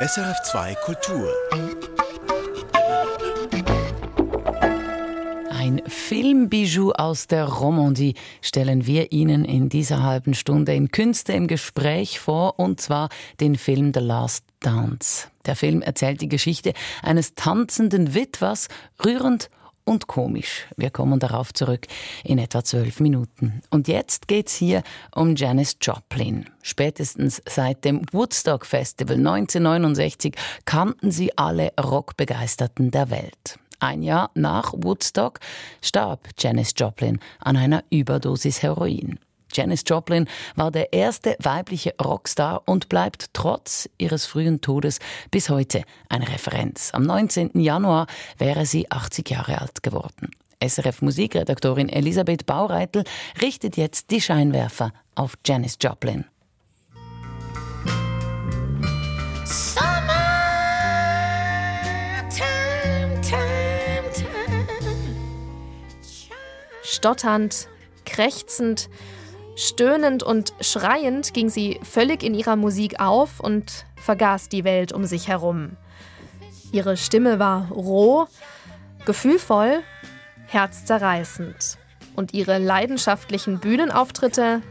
SRF2 Kultur. Ein Filmbijou aus der Romandie stellen wir Ihnen in dieser halben Stunde in Künste im Gespräch vor, und zwar den Film The Last Dance. Der Film erzählt die Geschichte eines tanzenden Witwers, rührend und komisch. Wir kommen darauf zurück in etwa zwölf Minuten. Und jetzt geht's hier um Janis Joplin. Spätestens seit dem Woodstock Festival 1969 kannten sie alle Rockbegeisterten der Welt. Ein Jahr nach Woodstock starb Janis Joplin an einer Überdosis Heroin. Janis Joplin war der erste weibliche Rockstar und bleibt trotz ihres frühen Todes bis heute eine Referenz. Am 19. Januar wäre sie 80 Jahre alt geworden. SRF Musikredaktorin Elisabeth Baureitel richtet jetzt die Scheinwerfer auf Janis Joplin. Stotternd, krächzend, Stöhnend und schreiend ging sie völlig in ihrer Musik auf und vergaß die Welt um sich herum. Ihre Stimme war roh, gefühlvoll, herzzerreißend und ihre leidenschaftlichen Bühnenauftritte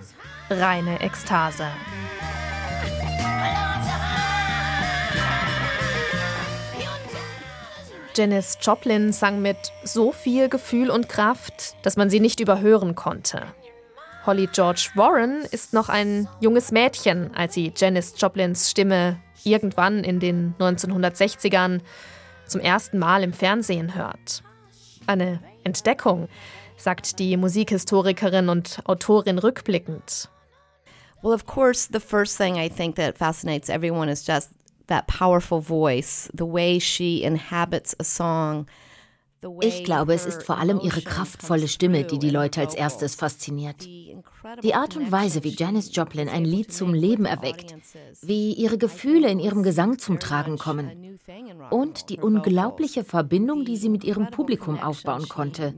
reine Ekstase. Janis Joplin sang mit so viel Gefühl und Kraft, dass man sie nicht überhören konnte. Holly George Warren ist noch ein junges Mädchen, als sie Janis Joplins Stimme irgendwann in den 1960ern zum ersten Mal im Fernsehen hört. Eine Entdeckung, sagt die Musikhistorikerin und Autorin rückblickend. Well, of course, the first thing I think that fascinates everyone is just that powerful voice, the way she inhabits a song. Ich glaube, es ist vor allem ihre kraftvolle Stimme, die die Leute als erstes fasziniert. Die Art und Weise, wie Janis Joplin ein Lied zum Leben erweckt, wie ihre Gefühle in ihrem Gesang zum Tragen kommen und die unglaubliche Verbindung, die sie mit ihrem Publikum aufbauen konnte.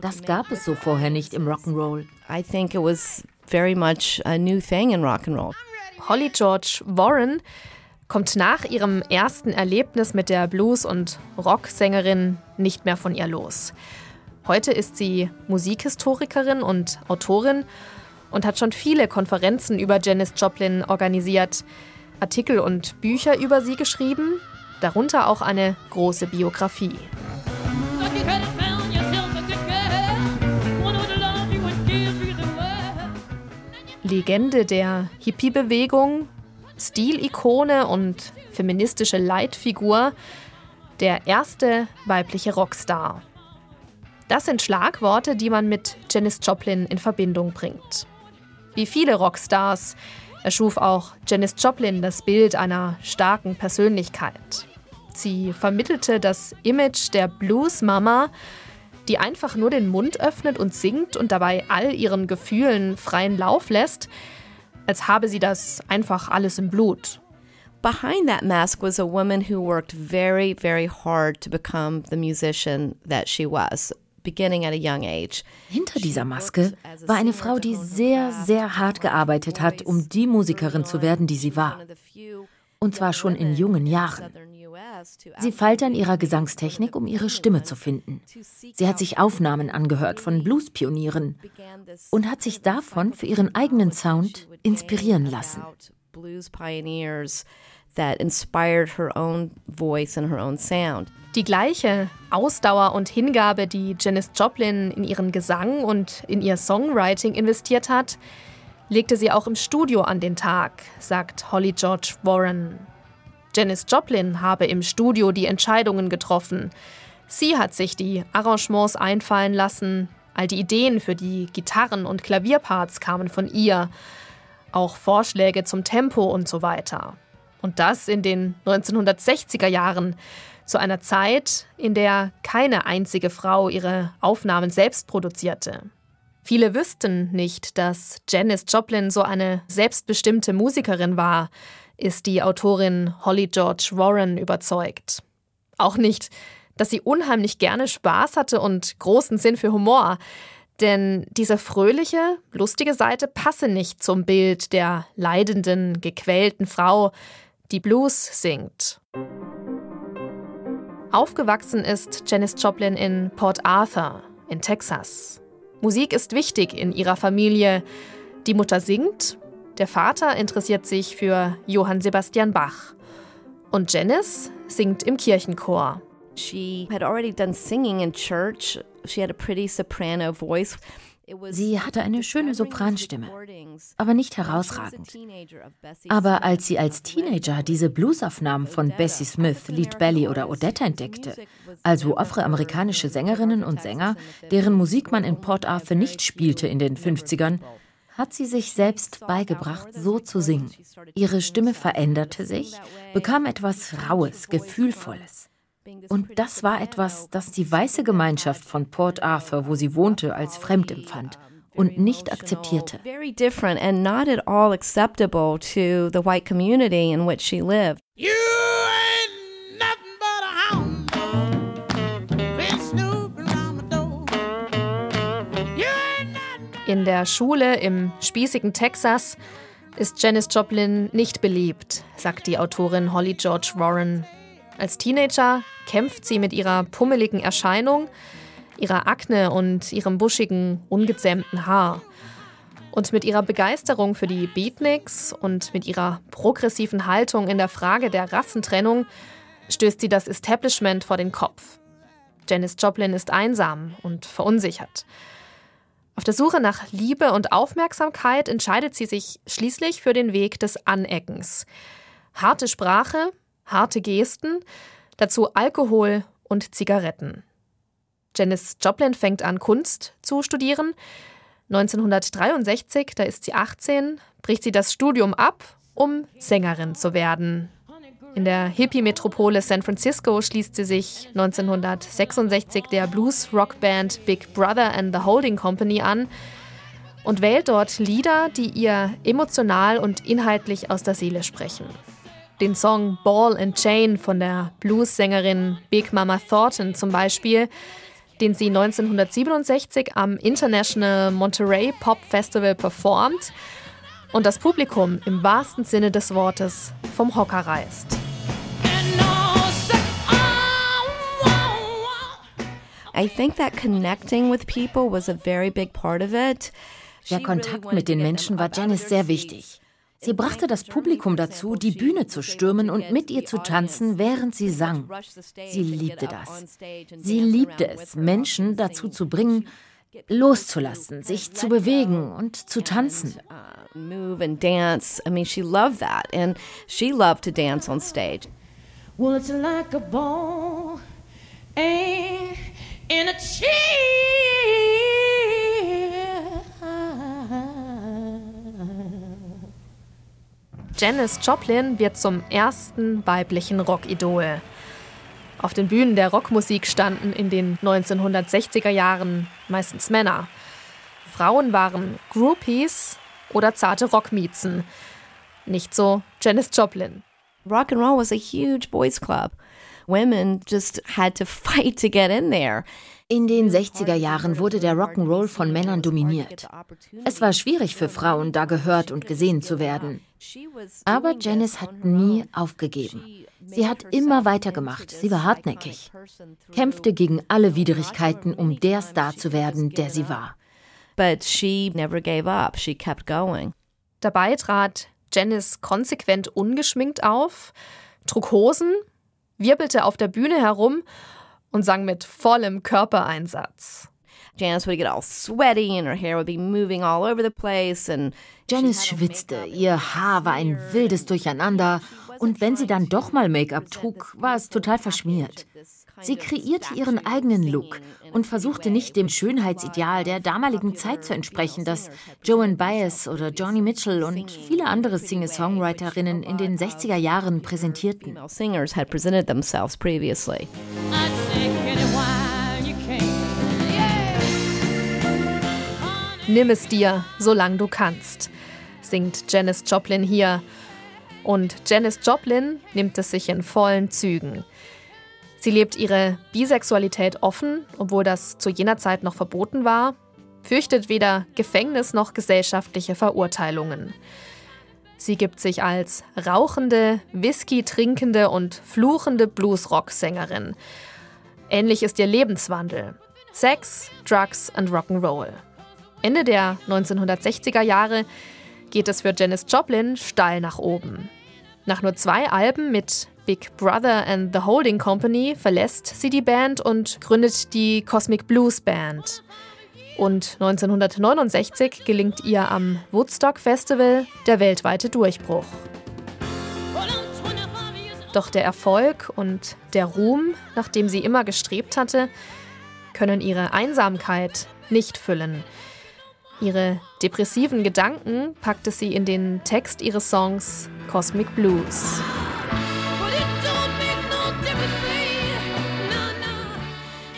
Das gab es so vorher nicht im Rock'n'Roll. I think it was very much a new thing in Rock'n'Roll. Holly George Warren kommt nach ihrem ersten Erlebnis mit der Blues- und Rocksängerin nicht mehr von ihr los. Heute ist sie Musikhistorikerin und Autorin und hat schon viele Konferenzen über Janis Joplin organisiert, Artikel und Bücher über sie geschrieben, darunter auch eine große Biografie. Legende der Hippie-Bewegung Stilikone und feministische Leitfigur, der erste weibliche Rockstar. Das sind Schlagworte, die man mit Janis Joplin in Verbindung bringt. Wie viele Rockstars erschuf auch Janis Joplin das Bild einer starken Persönlichkeit. Sie vermittelte das Image der Blues-Mama, die einfach nur den Mund öffnet und singt und dabei all ihren Gefühlen freien Lauf lässt, als habe sie das einfach alles im Blut. Behind that mask was a woman who worked very, very hard to become the musician that she was. Hinter dieser Maske war eine Frau, die sehr, sehr hart gearbeitet hat, um die Musikerin zu werden, die sie war. Und zwar schon in jungen Jahren. Sie feilte an ihrer Gesangstechnik, um ihre Stimme zu finden. Sie hat sich Aufnahmen angehört von Blues-Pionieren und hat sich davon für ihren eigenen Sound inspirieren lassen. Die gleiche Ausdauer und Hingabe, die Janis Joplin in ihren Gesang und in ihr Songwriting investiert hat, legte sie auch im Studio an den Tag, sagt Holly George Warren. Janis Joplin habe im Studio die Entscheidungen getroffen. Sie hat sich die Arrangements einfallen lassen. All die Ideen für die Gitarren- und Klavierparts kamen von ihr. Auch Vorschläge zum Tempo und so weiter. Und das in den 1960er Jahren, zu einer Zeit, in der keine einzige Frau ihre Aufnahmen selbst produzierte. Viele wüssten nicht, dass Janis Joplin so eine selbstbestimmte Musikerin war, ist die Autorin Holly George Warren überzeugt. Auch nicht, dass sie unheimlich gerne Spaß hatte und großen Sinn für Humor. Denn diese fröhliche, lustige Seite passe nicht zum Bild der leidenden, gequälten Frau, die Blues singt. Aufgewachsen ist Janis Joplin in Port Arthur in Texas. Musik ist wichtig in ihrer Familie. Die Mutter singt, der Vater interessiert sich für Johann Sebastian Bach. Und Janis singt im Kirchenchor. She had already done singing in church. She had a pretty soprano voice. Sie hatte eine schöne Sopranstimme, aber nicht herausragend. Aber als sie als Teenager diese Bluesaufnahmen von Bessie Smith, Lead Belly oder Odetta entdeckte, also afroamerikanische Sängerinnen und Sänger, deren Musik man in Port Arthur nicht spielte in den 50ern, hat sie sich selbst beigebracht, so zu singen. Ihre Stimme veränderte sich, bekam etwas Raues, Gefühlvolles. Und das war etwas, das die weiße Gemeinschaft von Port Arthur, wo sie wohnte, als fremd empfand und nicht akzeptierte. Very in der Schule im spießigen Texas ist Janis Joplin nicht beliebt, sagt die Autorin Holly George Warren als Teenager kämpft sie mit ihrer pummeligen Erscheinung, ihrer Akne und ihrem buschigen, ungezähmten Haar. Und mit ihrer Begeisterung für die Beatniks und mit ihrer progressiven Haltung in der Frage der Rassentrennung stößt sie das Establishment vor den Kopf. Janis Joplin ist einsam und verunsichert. Auf der Suche nach Liebe und Aufmerksamkeit entscheidet sie sich schließlich für den Weg des Aneckens. Harte Sprache, harte Gesten, dazu Alkohol und Zigaretten. Janis Joplin fängt an, Kunst zu studieren. 1963, da ist sie 18, bricht sie das Studium ab, um Sängerin zu werden. In der Hippie-Metropole San Francisco schließt sie sich 1966 der Blues-Rock-Band Big Brother and the Holding Company an und wählt dort Lieder, die ihr emotional und inhaltlich aus der Seele sprechen den Song Ball and Chain von der Blues-Sängerin Big Mama Thornton zum Beispiel, den sie 1967 am International Monterey Pop Festival performt und das Publikum im wahrsten Sinne des Wortes vom Hocker reißt. I think that connecting with people was a very big part of it. Der Kontakt mit den Menschen war Janice sehr wichtig. Sie brachte das Publikum dazu, die Bühne zu stürmen und mit ihr zu tanzen, während sie sang. Sie liebte das. Sie liebte es, Menschen dazu zu bringen, loszulassen, sich zu bewegen und zu tanzen. Move and dance. I mean, she loved that, and she loved to dance on stage. Well, it's like a ball Janis Joplin wird zum ersten weiblichen Rockidol. Auf den Bühnen der Rockmusik standen in den 1960er Jahren meistens Männer. Frauen waren Groupies oder zarte Rockmiezen. Nicht so Janis Joplin. Rock and roll was a huge boys club. Women just had to fight to get in there. In den 60er Jahren wurde der Rock'n'Roll von Männern dominiert. Es war schwierig für Frauen, da gehört und gesehen zu werden. Aber Janice hat nie aufgegeben. Sie hat immer weitergemacht. Sie war hartnäckig, kämpfte gegen alle Widrigkeiten, um der Star zu werden, der sie war. But she never gave up. She kept going. Dabei trat Janice konsequent ungeschminkt auf, trug Hosen, wirbelte auf der Bühne herum und sang mit vollem Körpereinsatz. Janice would get all sweaty and her hair would be moving all over the place and Janice schwitzte, ihr Haar war ein wildes Durcheinander. und wenn sie dann doch mal Make-up trug, war es total verschmiert. Sie kreierte ihren eigenen Look und versuchte nicht dem Schönheitsideal der damaligen Zeit zu entsprechen, das Joan Baez oder Joni Mitchell und viele andere Singer-Songwriterinnen in den 60er Jahren präsentierten. Nimm es dir, solange du kannst, singt Janis Joplin hier. Und Janis Joplin nimmt es sich in vollen Zügen. Sie lebt ihre Bisexualität offen, obwohl das zu jener Zeit noch verboten war, fürchtet weder Gefängnis noch gesellschaftliche Verurteilungen. Sie gibt sich als rauchende, Whisky trinkende und fluchende Bluesrock-Sängerin. Ähnlich ist ihr Lebenswandel. Sex, Drugs und Rock'n'Roll. Ende der 1960er Jahre geht es für Janis Joplin steil nach oben. Nach nur zwei Alben mit Big Brother and the Holding Company verlässt sie die Band und gründet die Cosmic Blues Band. Und 1969 gelingt ihr am Woodstock Festival der weltweite Durchbruch. Doch der Erfolg und der Ruhm, nach dem sie immer gestrebt hatte, können ihre Einsamkeit nicht füllen. Ihre depressiven Gedanken packte sie in den Text ihres Songs Cosmic Blues.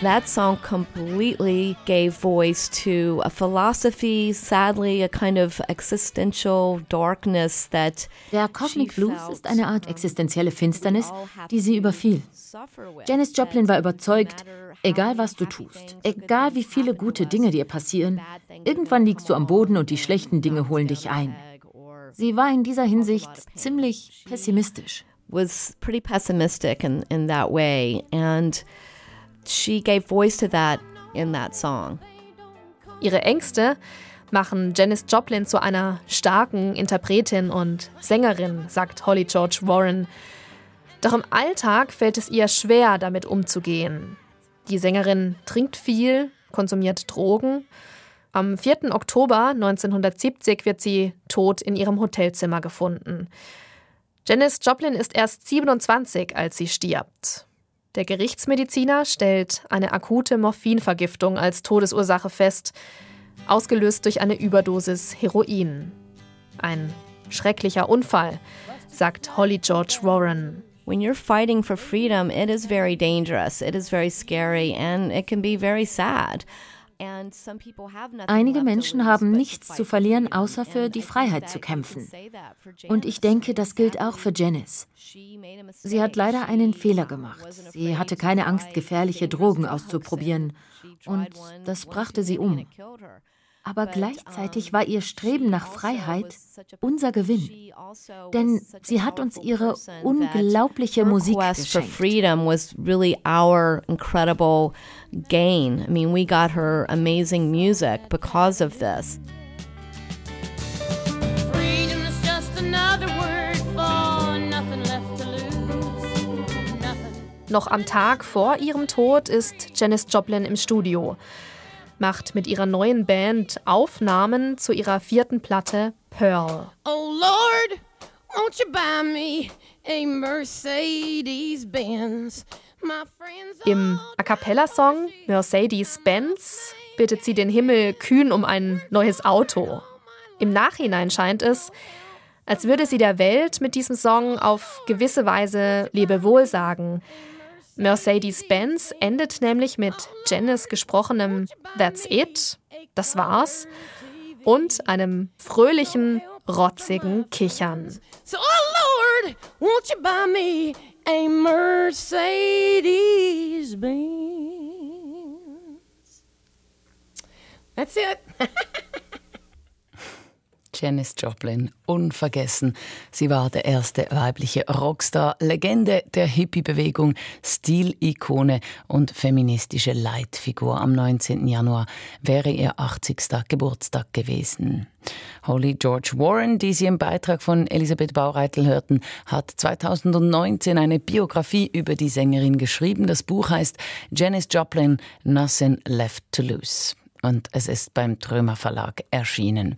That song completely gave voice to a philosophy, sadly, a kind of existential darkness that Der Cosmic Blues ist eine Art existenzielle Finsternis, die sie überfiel. Janis Joplin war überzeugt, egal was du tust, egal wie viele gute Dinge dir passieren, irgendwann liegst du am Boden und die schlechten Dinge holen dich ein. Sie war in dieser Hinsicht ziemlich pessimistisch. Was pretty pessimistic in, in that way. And she gave voice to that in that song. Ihre Ängste machen Janis Joplin zu einer starken Interpretin und Sängerin, sagt Holly George Warren. Doch im Alltag fällt es ihr schwer, damit umzugehen. Die Sängerin trinkt viel, konsumiert Drogen. Am 4. Oktober 1970 wird sie tot in ihrem Hotelzimmer gefunden. Janis Joplin ist erst 27, als sie stirbt. Der Gerichtsmediziner stellt eine akute Morphinvergiftung als Todesursache fest, ausgelöst durch eine Überdosis Heroin. Ein schrecklicher Unfall, sagt Holly George Warren. When you're fighting for freedom, it is very dangerous, it is very scary and it can be very sad. Einige Menschen haben nichts zu verlieren, außer für die Freiheit zu kämpfen. Und ich denke, das gilt auch für Janice. Sie hat leider einen Fehler gemacht. Sie hatte keine Angst, gefährliche Drogen auszuprobieren. Und das brachte sie um. Aber gleichzeitig war ihr Streben nach Freiheit unser Gewinn. Denn sie hat uns ihre unglaubliche Musik geschenkt. freedom was really our incredible gain. I mean, we got her amazing music because of this. Noch am Tag vor ihrem Tod ist Janis Joplin im Studio macht mit ihrer neuen Band Aufnahmen zu ihrer vierten Platte Pearl. Oh Lord, won't you buy me a Mercedes Benz? Im A cappella-Song Mercedes-Benz bittet sie den Himmel kühn um ein neues Auto. Im Nachhinein scheint es, als würde sie der Welt mit diesem Song auf gewisse Weise Lebewohl sagen. Mercedes-Benz endet nämlich mit Janice gesprochenem That's it, das war's, und einem fröhlichen, rotzigen Kichern. So, oh Lord, won't you buy me a Mercedes-Benz? That's it. Janis Joplin, unvergessen. Sie war der erste weibliche Rockstar, Legende der Hippie-Bewegung, Stilikone und feministische Leitfigur. Am 19. Januar wäre ihr 80. Geburtstag gewesen. Holly George Warren, die Sie im Beitrag von Elisabeth Baureitel hörten, hat 2019 eine Biografie über die Sängerin geschrieben. Das Buch heißt Janis Joplin, Nothing Left to Lose und es ist beim Trömer Verlag erschienen.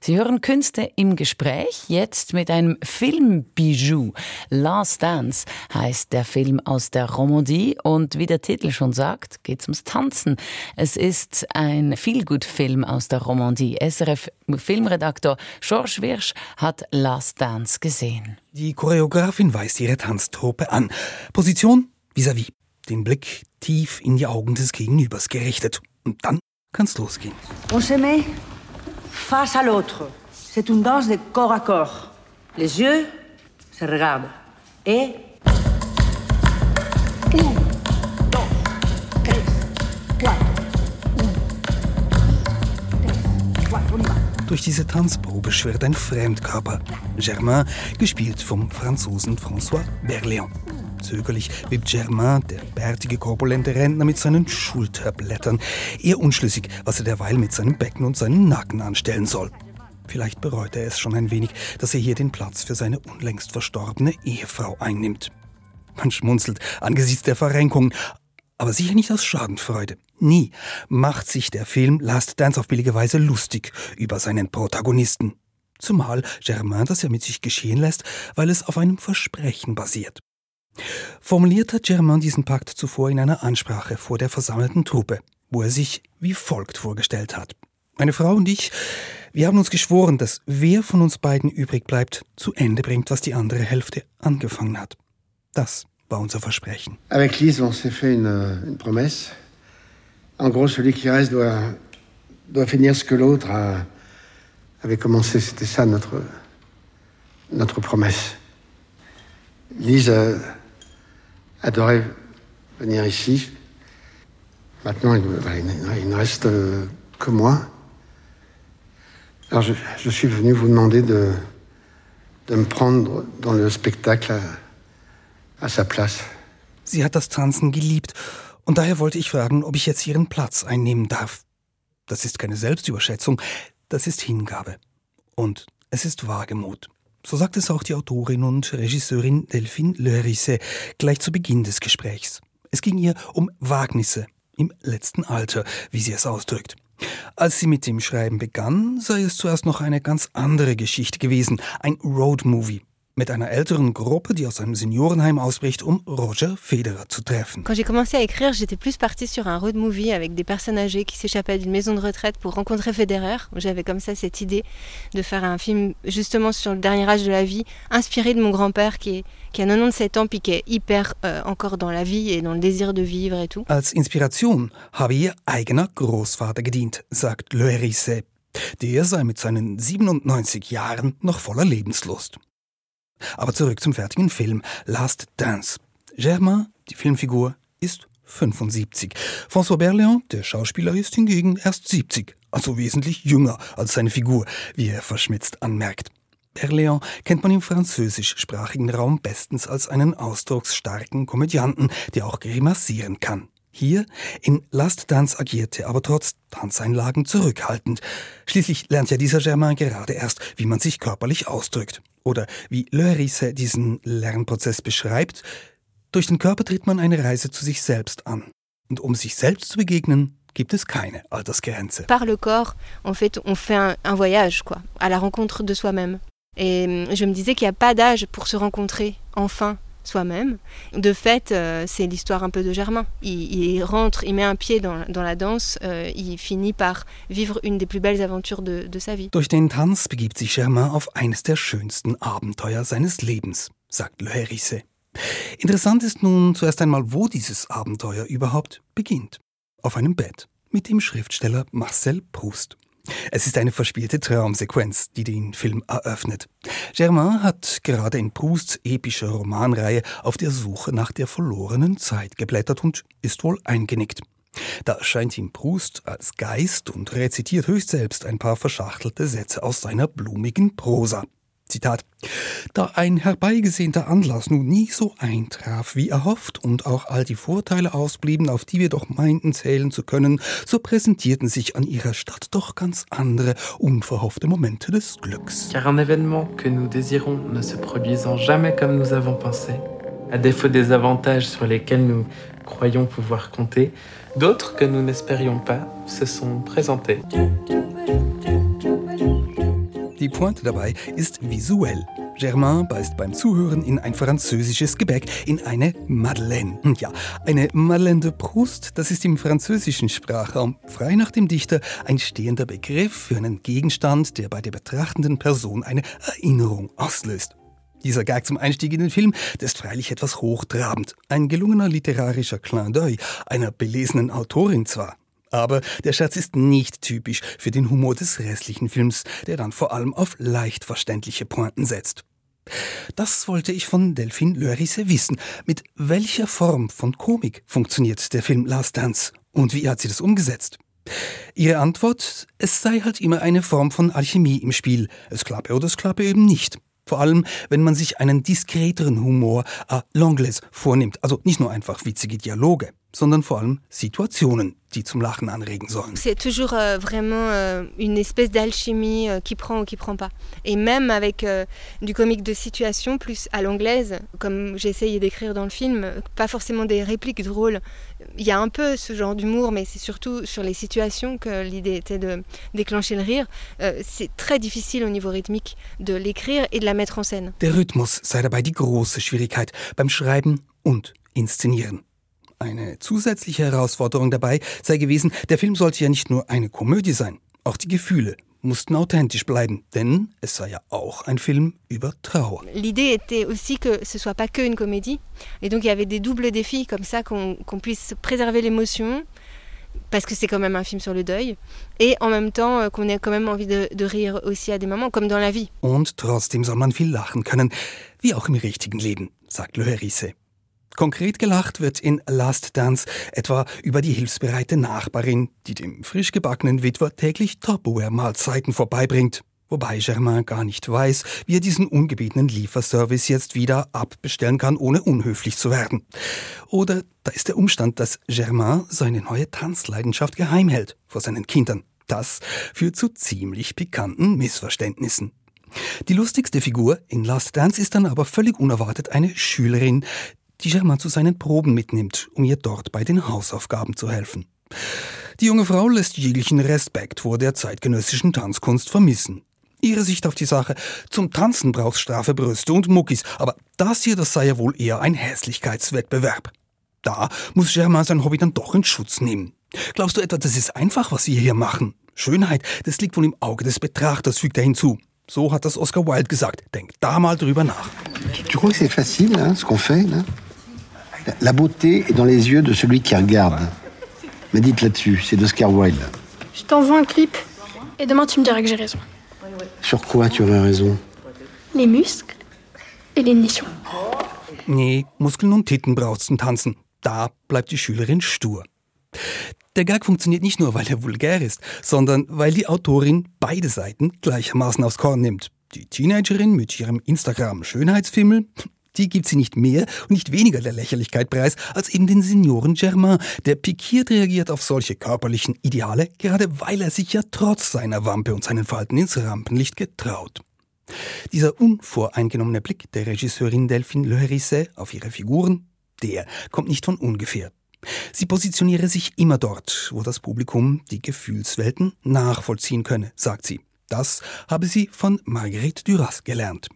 Sie hören Künste im Gespräch, jetzt mit einem Filmbijou. Last Dance heißt der Film aus der Romandie und wie der Titel schon sagt, geht's ums Tanzen. Es ist ein Feelgood-Film aus der Romandie. SRF-Filmredaktor Georges Wirsch hat Last Dance gesehen. Die Choreografin weist ihre Tanztruppe an. Position vis-à-vis. -vis. Den Blick tief in die Augen des Gegenübers gerichtet. Und dann kann's losgehen. On se met face à l'autre. C'est une danse de corps à corps. Les yeux se regardent. Et. Durch diese Tanzprobe schwirrt ein Fremdkörper. Germain, gespielt vom Franzosen François Berléand. Zögerlich wippt Germain, der bärtige, korpulente Rentner, mit seinen Schulterblättern. Eher unschlüssig, was er derweil mit seinem Becken und seinem Nacken anstellen soll. Vielleicht bereut er es schon ein wenig, dass er hier den Platz für seine unlängst verstorbene Ehefrau einnimmt. Man schmunzelt angesichts der Verrenkung, aber sicher nicht aus Schadenfreude. Nie macht sich der Film Last Dance auf billige Weise lustig über seinen Protagonisten. Zumal Germain das ja mit sich geschehen lässt, weil es auf einem Versprechen basiert. Formuliert hat Germain diesen Pakt zuvor in einer Ansprache vor der versammelten Truppe, wo er sich wie folgt vorgestellt hat. Meine Frau und ich, wir haben uns geschworen, dass wer von uns beiden übrig bleibt, zu Ende bringt, was die andere Hälfte angefangen hat. Das war unser Versprechen. Avec Lise, on s'est fait une, une promesse. En gros, celui qui reste doit, doit finir ce que l'autre avait commencé. C'était ça notre, notre promesse. Lise a, adorait venir ici. Maintenant, il, ne reste que moi. Alors, je, je, suis venu vous demander de, de me prendre dans le spectacle à, à sa place. Sie hat das Tanzen geliebt und daher wollte ich fragen, ob ich jetzt ihren Platz einnehmen darf. Das ist keine Selbstüberschätzung, das ist Hingabe. Und es ist Wagemut. So sagt es auch die Autorin und Regisseurin Delphine Leurisse gleich zu Beginn des Gesprächs. Es ging ihr um Wagnisse im letzten Alter, wie sie es ausdrückt. Als sie mit dem Schreiben begann, sei es zuerst noch eine ganz andere Geschichte gewesen, ein Roadmovie mit einer älteren Gruppe, die aus einem Seniorenheim ausbricht, um Roger Federer zu treffen. Quand j'ai commencé à écrire, j'étais plus partie sur un road movie avec des personnes âgées qui s'échappaient d'une maison de retraite pour rencontrer Federer. J'avais comme ça cette idée de faire un film justement sur le dernier âge de la vie, inspiré de mon grand-père qui, est, qui a 97 ans puis qui est hyper euh, encore dans la vie et dans le désir de vivre et tout. Als Inspiration habe ihr eigener Großvater gedient, sagt Le Hérissé. Der sei mit seinen 97 Jahren noch voller Lebenslust. Aber zurück zum fertigen Film Last Dance. Germain, die Filmfigur, ist 75. François Berléand, der Schauspieler, ist hingegen erst 70, also wesentlich jünger als seine Figur, wie er verschmitzt anmerkt. Berléand kennt man im französischsprachigen Raum bestens als einen ausdrucksstarken Komödianten, der auch grimassieren kann. Hier in Last Dance agierte aber trotz Tanzeinlagen zurückhaltend. Schließlich lernt ja dieser Germain gerade erst, wie man sich körperlich ausdrückt. Oder wie Leurisse diesen Lernprozess beschreibt, durch den Körper tritt man eine Reise zu sich selbst an. Und um sich selbst zu begegnen, gibt es keine Altersgrenze. Par le corps, en fait, on fait un, un voyage, quoi, à la rencontre de soi-même. Et je me disais qu'il n'y a pas d'âge pour se rencontrer, enfin, soi-même. De fait, euh, c'est l'histoire un peu de Germain. Il, il, rentre, il met un pied dans, dans la danse, euh, il finit par vivre une des plus belles aventures de, de sa vie. Durch den Tanz begibt sich Germain auf eines der schönsten Abenteuer seines Lebens, sagt Le Hérissé. Interessant ist nun zuerst einmal, wo dieses Abenteuer überhaupt beginnt. Auf einem Bett mit dem Schriftsteller Marcel Proust. Es ist eine verspielte Traumsequenz, die den Film eröffnet. Germain hat gerade in Prousts epischer Romanreihe auf der Suche nach der verlorenen Zeit geblättert und ist wohl eingenickt. Da erscheint ihm Proust als Geist und rezitiert höchst selbst ein paar verschachtelte Sätze aus seiner blumigen Prosa. Zitat. Da ein herbeigesehnter Anlass nun nie so eintraf, wie erhofft, und auch all die Vorteile ausblieben, auf die wir doch meinten zählen zu können, so präsentierten sich an ihrer Stadt doch ganz andere, unverhoffte Momente des Glücks. Car un événement que nous désirons ne se produisant jamais comme nous avons pensé, à défaut des avantages sur lesquels nous croyons pouvoir compter, d'autres que nous n'espérions pas se sont présentés. Die Pointe dabei ist visuell. Germain beißt beim Zuhören in ein französisches Gebäck, in eine Madeleine. Ja, eine Madeleine de Proust, das ist im französischen Sprachraum frei nach dem Dichter ein stehender Begriff für einen Gegenstand, der bei der betrachtenden Person eine Erinnerung auslöst. Dieser Gag zum Einstieg in den Film, der ist freilich etwas hochtrabend. Ein gelungener literarischer Clin d'œil einer belesenen Autorin zwar. Aber der Scherz ist nicht typisch für den Humor des restlichen Films, der dann vor allem auf leicht verständliche Pointen setzt. Das wollte ich von Delphine Leurisse wissen. Mit welcher Form von Komik funktioniert der Film Last Dance und wie hat sie das umgesetzt? Ihre Antwort, es sei halt immer eine Form von Alchemie im Spiel. Es klappe oder es klappe eben nicht. Vor allem, wenn man sich einen diskreteren Humor à l'anglaise vornimmt. Also nicht nur einfach witzige Dialoge, sondern vor allem Situationen, die zum Lachen anregen sollen. C'est toujours euh, vraiment euh, une espèce d'alchimie euh, qui prend ou qui prend pas. Et même avec euh, du comique de situation plus à l'anglaise, comme j'ai essayé d'écrire dans le film, pas forcément des répliques drôles. Il y a un peu ce genre d'humour, mais c'est surtout sur les situations que l'idée était de déclencher le rire. Euh, c'est très difficile au niveau rythmique de l'écrire et de la mettre en scène. Der Rhythmus sei dabei die große Schwierigkeit beim Schreiben und Inszenieren. Eine zusätzliche Herausforderung dabei sei gewesen, der Film sollte ja nicht nur eine Komödie sein, auch die Gefühle mussten authentisch bleiben, denn es sei ja auch ein Film über Trauer. L'idée était aussi que ce soit pas que une comédie, et donc il y avait des doubles défis comme ça, qu'on qu'on puisse préserver l'émotion, parce que c'est quand même un film sur le deuil, et en même temps euh, qu'on ait quand même envie de, de rire aussi à des moments, comme dans la vie. Und trotzdem soll man viel lachen können, wie auch im richtigen Leben, sagt Le Hérissé. Konkret gelacht wird in Last Dance etwa über die hilfsbereite Nachbarin, die dem frisch gebackenen Witwer täglich Tupperware-Mahlzeiten vorbeibringt. Wobei Germain gar nicht weiß, wie er diesen ungebetenen Lieferservice jetzt wieder abbestellen kann, ohne unhöflich zu werden. Oder da ist der Umstand, dass Germain seine neue Tanzleidenschaft geheim hält vor seinen Kindern. Das führt zu ziemlich pikanten Missverständnissen. Die lustigste Figur in Last Dance ist dann aber völlig unerwartet eine Schülerin, die Germain zu seinen Proben mitnimmt, um ihr dort bei den Hausaufgaben zu helfen. Die junge Frau lässt jeglichen Respekt vor der zeitgenössischen Tanzkunst vermissen. Ihre Sicht auf die Sache, zum Tanzen brauchst straffe Brüste und Muckis, aber das hier, das sei ja wohl eher ein Hässlichkeitswettbewerb. Da muss Germain sein Hobby dann doch in Schutz nehmen. Glaubst du etwa, das ist einfach, was wir hier machen? Schönheit, das liegt wohl im Auge des Betrachters, fügt er hinzu. So hat das Oscar Wilde gesagt. Denk da mal drüber nach. Tu crois que c'est facile, hein, ce qu'on fait là La beauté est dans les yeux de celui qui regarde. Médite là-dessus, c'est d'Oscar Wilde. Je t'envoie un clip et demain tu me diras que j'ai raison. Sur quoi tu aurais raison Les muscles et les nichons. Nee, Muskeln und Titten braucht's zum Tanzen. Da bleibt die Schülerin stur. Der Gag funktioniert nicht nur, weil er vulgär ist, sondern weil die Autorin beide Seiten gleichermaßen aufs Korn nimmt. Die Teenagerin mit ihrem Instagram-Schönheitsfimmel, die gibt sie nicht mehr und nicht weniger der Lächerlichkeit preis als eben den Senioren Germain, der pikiert reagiert auf solche körperlichen Ideale, gerade weil er sich ja trotz seiner Wampe und seinen Falten ins Rampenlicht getraut. Dieser unvoreingenommene Blick der Regisseurin Delphine Le Hérissé auf ihre Figuren, der kommt nicht von ungefähr. Sie positioniere sich immer dort, wo das Publikum die Gefühlswelten nachvollziehen könne, sagt sie. Das habe sie von Marguerite Duras gelernt.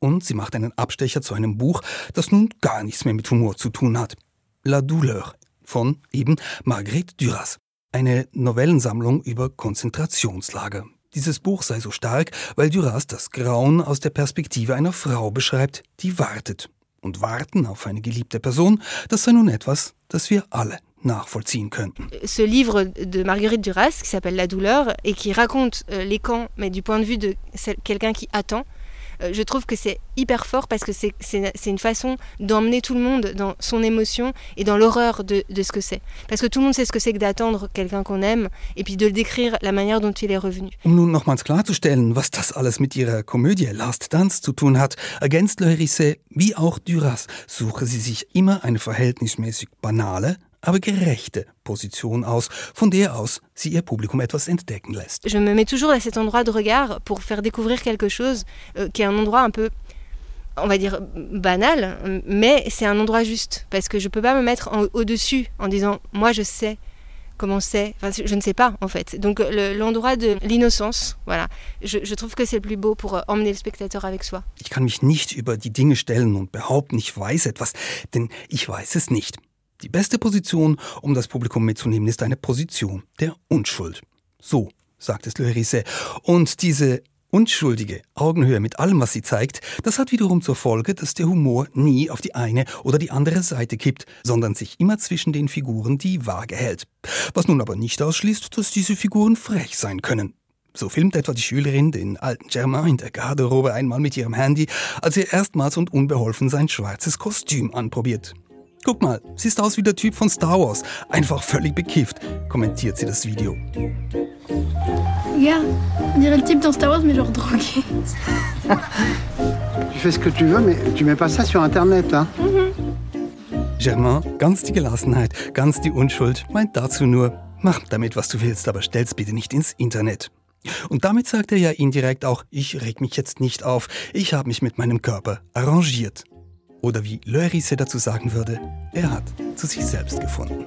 Und sie macht einen Abstecher zu einem Buch, das nun gar nichts mehr mit Humor zu tun hat. La Douleur von eben Marguerite Duras. Eine Novellensammlung über Konzentrationslager. Dieses Buch sei so stark, weil Duras das Grauen aus der Perspektive einer Frau beschreibt, die wartet. Und warten auf eine geliebte Person, das sei nun etwas, das wir alle nachvollziehen könnten. Ce livre de Marguerite Duras qui s'appelle La douleur et qui raconte euh, les camps, mais du point de vue de quelqu'un qui attend, euh, je trouve que c'est hyper fort parce que c'est- une façon d'emmener tout le monde dans son émotion et dans l'horreur de, de ce que c'est. Parce que tout le monde sait ce que c'est que d'attendre quelqu'un qu'on aime et puis de le décrire la manière dont il est revenu. Um nochmals klarzustellen, was das alles mit ihrer Komödie Last Dance zu tun hat, ergänzt wie auch Duras, suche sie sich immer eine verhältnismäßig banale, aber gerechte Position aus, von der aus sie ihr Publikum etwas entdecken lässt. Je me mets toujours à cet endroit de regard pour faire découvrir quelque chose euh, qui est un endroit un peu, on va dire, banal, mais c'est un endroit juste. Parce que je peux pas me mettre au-dessus en disant, moi je sais comment c'est. Enfin, je ne sais pas, en fait. Donc le- l'endroit de l'innocence, voilà. Je, je trouve que c'est le plus beau pour euh, emmener le spectateur avec soi. Ich kann mich nicht über die Dinge stellen und behaupten, ich weiß etwas, denn ich weiß es nicht. Die beste Position, um das Publikum mitzunehmen, ist eine Position der Unschuld. So sagt es Le Hérissé. Und diese unschuldige Augenhöhe mit allem, was sie zeigt, das hat wiederum zur Folge, dass der Humor nie auf die eine oder die andere Seite kippt, sondern sich immer zwischen den Figuren die Waage hält. Was nun aber nicht ausschließt, dass diese Figuren frech sein können. So filmt etwa die Schülerin den alten Germain in der Garderobe einmal mit ihrem Handy, als er erstmals und unbeholfen sein schwarzes Kostüm anprobiert. Guck mal, siehst aus wie der Typ von Star Wars. Einfach völlig bekifft, kommentiert sie das Video. Ja, on dirait le type dans Star Wars, mais genre drogué. Tu fais ce que tu veux, mais tu mets pas ça sur Internet, hein Germain, ganz die Gelassenheit, ganz die Unschuld, meint dazu nur, mach damit, was du willst, aber stell's bitte nicht ins Internet. Und damit sagt er ja indirekt auch, ich reg mich jetzt nicht auf, ich habe mich mit meinem Körper arrangiert. Oder wie Lörisse dazu sagen würde, er hat zu sich selbst gefunden.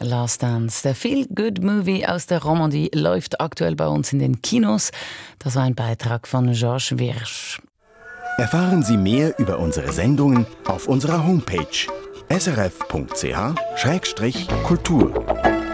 Last Dance, der Feel-Good-Movie aus der Romandie, läuft aktuell bei uns in den Kinos. Das war ein Beitrag von Georges Wirsch. Erfahren Sie mehr über unsere Sendungen auf unserer Homepage srf.ch-kultur.